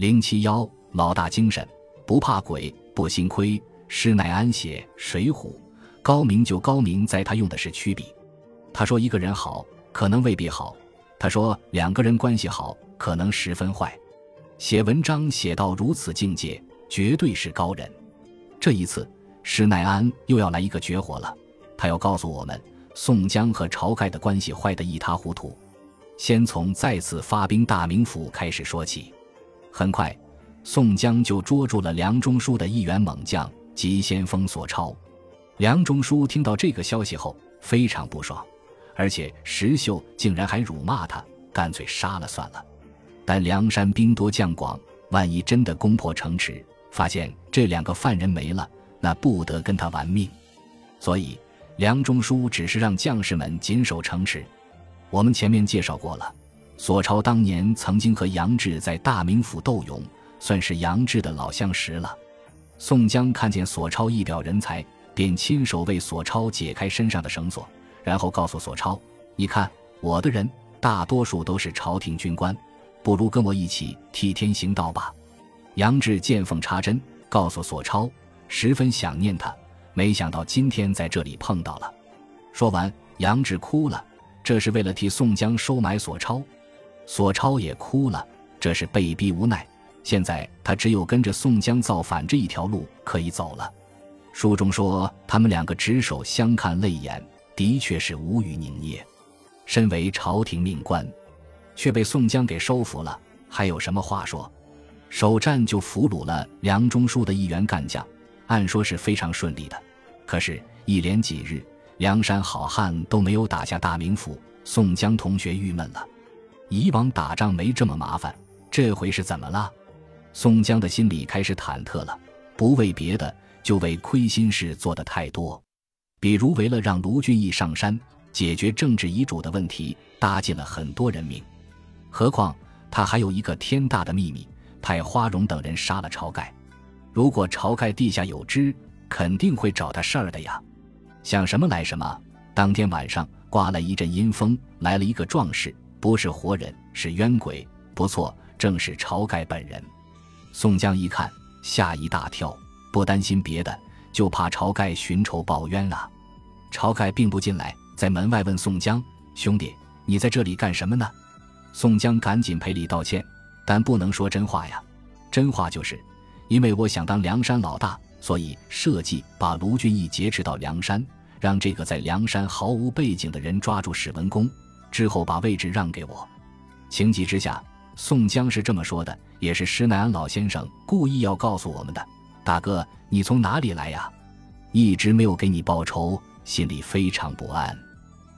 零七幺，老大精神，不怕鬼，不心亏。施耐庵写《水浒》，高明就高明在他用的是曲笔。他说一个人好，可能未必好；他说两个人关系好，可能十分坏。写文章写到如此境界，绝对是高人。这一次，施耐庵又要来一个绝活了，他要告诉我们宋江和晁盖的关系坏得一塌糊涂。先从再次发兵大名府开始说起。很快，宋江就捉住了梁中书的一员猛将。急先锋索超，梁中书听到这个消息后非常不爽，而且石秀竟然还辱骂他，干脆杀了算了。但梁山兵多将广，万一真的攻破城池，发现这两个犯人没了，那不得跟他玩命。所以梁中书只是让将士们紧守城池。我们前面介绍过了，索超当年曾经和杨志在大名府斗勇，算是杨志的老相识了。宋江看见索超一表人才，便亲手为索超解开身上的绳索，然后告诉索超：“你看，我的人大多数都是朝廷军官，不如跟我一起替天行道吧。”杨志见缝插针，告诉索超十分想念他，没想到今天在这里碰到了。说完，杨志哭了，这是为了替宋江收买索超。索超也哭了，这是被逼无奈。现在他只有跟着宋江造反这一条路可以走了。书中说他们两个执手相看泪眼，的确是无语凝噎。身为朝廷命官，却被宋江给收服了，还有什么话说？首战就俘虏了梁中书的一员干将，按说是非常顺利的。可是，一连几日，梁山好汉都没有打下大名府，宋江同学郁闷了。以往打仗没这么麻烦，这回是怎么了？宋江的心里开始忐忑了，不为别的，就为亏心事做的太多，比如为了让卢俊义上山解决政治遗嘱的问题，搭进了很多人命。何况他还有一个天大的秘密，派花荣等人杀了晁盖。如果晁盖地下有知，肯定会找他事儿的呀。想什么来什么，当天晚上刮了一阵阴风，来了一个壮士，不是活人，是冤鬼。不错，正是晁盖本人。宋江一看，吓一大跳，不担心别的，就怕晁盖寻仇报冤啊。晁盖并不进来，在门外问宋江：“兄弟，你在这里干什么呢？”宋江赶紧赔礼道歉，但不能说真话呀。真话就是，因为我想当梁山老大，所以设计把卢俊义劫持到梁山，让这个在梁山毫无背景的人抓住史文恭，之后把位置让给我。情急之下。宋江是这么说的，也是施耐庵老先生故意要告诉我们的。大哥，你从哪里来呀？一直没有给你报仇，心里非常不安。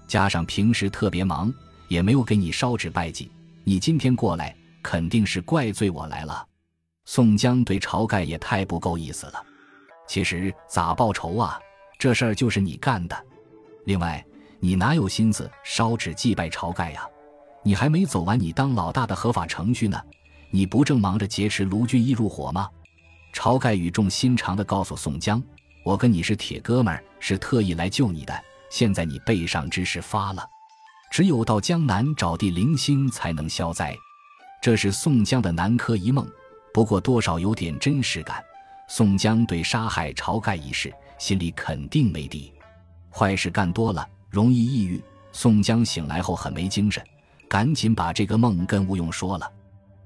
加上平时特别忙，也没有给你烧纸拜祭。你今天过来，肯定是怪罪我来了。宋江对晁盖也太不够意思了。其实咋报仇啊？这事儿就是你干的。另外，你哪有心思烧纸祭拜晁盖呀？你还没走完你当老大的合法程序呢，你不正忙着劫持卢俊义入伙吗？晁盖语重心长地告诉宋江：“我跟你是铁哥们儿，是特意来救你的。现在你背上之事发了，只有到江南找地灵星才能消灾。”这是宋江的南柯一梦，不过多少有点真实感。宋江对杀害晁盖一事心里肯定没底，坏事干多了容易抑郁。宋江醒来后很没精神。赶紧把这个梦跟吴用说了，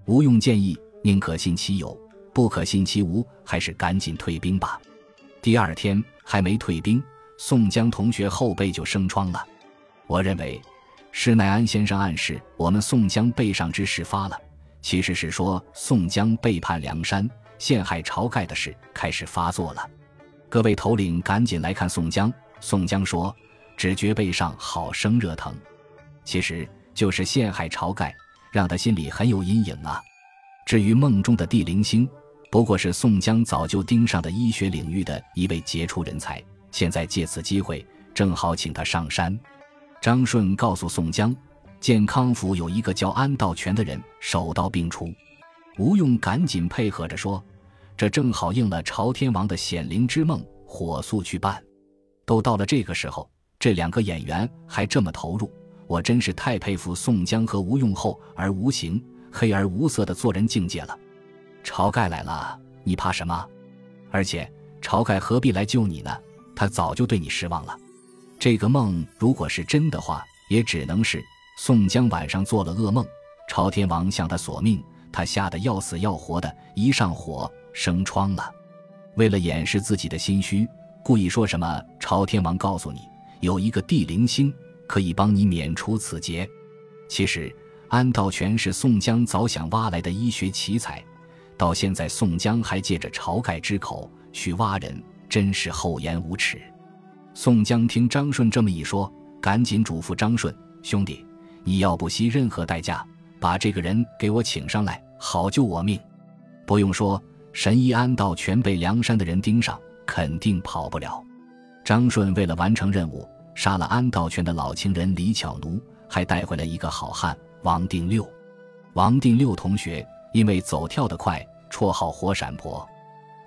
吴用建议宁可信其有，不可信其无，还是赶紧退兵吧。第二天还没退兵，宋江同学后背就生疮了。我认为，施耐庵先生暗示我们宋江背上之事发了，其实是说宋江背叛梁山、陷害晁盖的事开始发作了。各位头领赶紧来看宋江。宋江说：“只觉背上好生热疼。”其实。就是陷害晁盖，让他心里很有阴影啊。至于梦中的地灵星，不过是宋江早就盯上的医学领域的一位杰出人才，现在借此机会，正好请他上山。张顺告诉宋江，健康府有一个叫安道全的人，手到病除。吴用赶紧配合着说：“这正好应了朝天王的显灵之梦，火速去办。”都到了这个时候，这两个演员还这么投入。我真是太佩服宋江和吴用厚而无形、黑而无色的做人境界了。晁盖来了，你怕什么？而且晁盖何必来救你呢？他早就对你失望了。这个梦如果是真的话，也只能是宋江晚上做了噩梦，朝天王向他索命，他吓得要死要活的，一上火生疮了。为了掩饰自己的心虚，故意说什么朝天王告诉你有一个地灵星可以帮你免除此劫。其实安道全是宋江早想挖来的医学奇才，到现在宋江还借着晁盖之口去挖人，真是厚颜无耻。宋江听张顺这么一说，赶紧嘱咐张顺兄弟：“你要不惜任何代价把这个人给我请上来，好救我命。”不用说，神医安道全被梁山的人盯上，肯定跑不了。张顺为了完成任务，杀了安道全的老情人李巧奴，还带回来一个好汉王定六。王定六同学因为走跳得快，绰号火闪婆，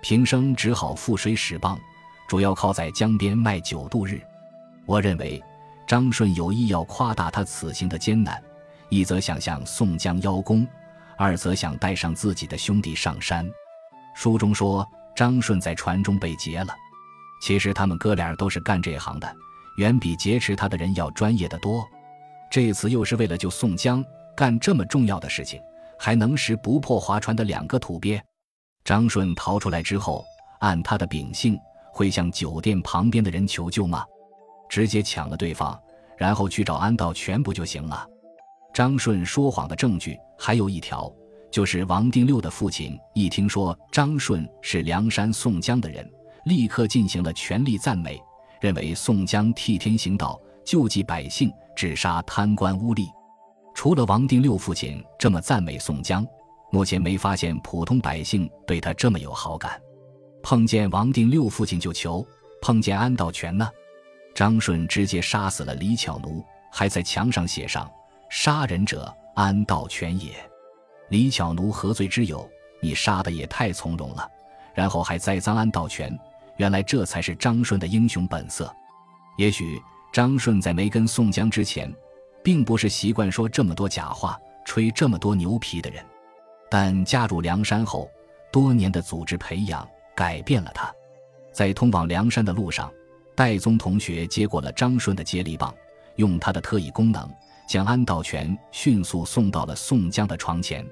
平生只好覆水使棒。主要靠在江边卖酒度日。我认为张顺有意要夸大他此行的艰难，一则想向宋江邀功，二则想带上自己的兄弟上山。书中说张顺在船中被劫了，其实他们哥俩都是干这行的，远比劫持他的人要专业的多。这次又是为了救宋江，干这么重要的事情，还能识不破划船的两个土鳖。张顺逃出来之后，按他的秉性。会向酒店旁边的人求救吗？直接抢了对方，然后去找安道全不就行了？张顺说谎的证据还有一条，就是王定六的父亲一听说张顺是梁山宋江的人，立刻进行了全力赞美，认为宋江替天行道，救济百姓，只杀贪官污吏。除了王定六父亲这么赞美宋江，目前没发现普通百姓对他这么有好感。碰见王定六父亲就求，碰见安道全呢？张顺直接杀死了李巧奴，还在墙上写上“杀人者安道全也”。李巧奴何罪之有？你杀的也太从容了。然后还栽赃安道全，原来这才是张顺的英雄本色。也许张顺在没跟宋江之前，并不是习惯说这么多假话、吹这么多牛皮的人，但加入梁山后，多年的组织培养。改变了他，在通往梁山的路上，戴宗同学接过了张顺的接力棒，用他的特异功能，将安道全迅速送到了宋江的床前。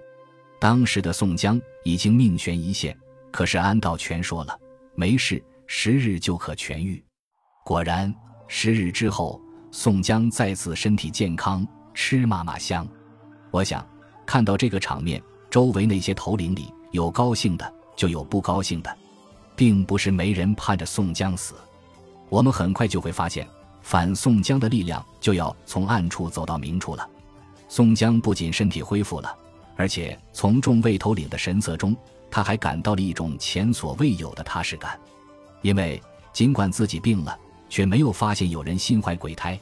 当时的宋江已经命悬一线，可是安道全说了：“没事，十日就可痊愈。”果然，十日之后，宋江再次身体健康，吃嘛嘛香。我想，看到这个场面，周围那些头领里有高兴的，就有不高兴的。并不是没人盼着宋江死，我们很快就会发现，反宋江的力量就要从暗处走到明处了。宋江不仅身体恢复了，而且从众位头领的神色中，他还感到了一种前所未有的踏实感。因为尽管自己病了，却没有发现有人心怀鬼胎，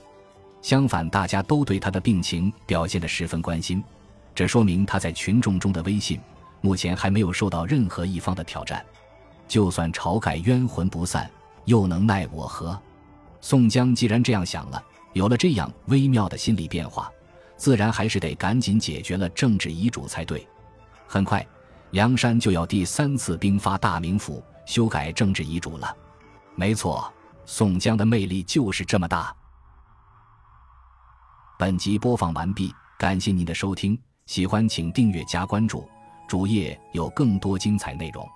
相反，大家都对他的病情表现得十分关心。这说明他在群众中的威信，目前还没有受到任何一方的挑战。就算晁盖冤魂不散，又能奈我何？宋江既然这样想了，有了这样微妙的心理变化，自然还是得赶紧解决了政治遗嘱才对。很快，梁山就要第三次兵发大名府修改政治遗嘱了。没错，宋江的魅力就是这么大。本集播放完毕，感谢您的收听，喜欢请订阅加关注，主页有更多精彩内容。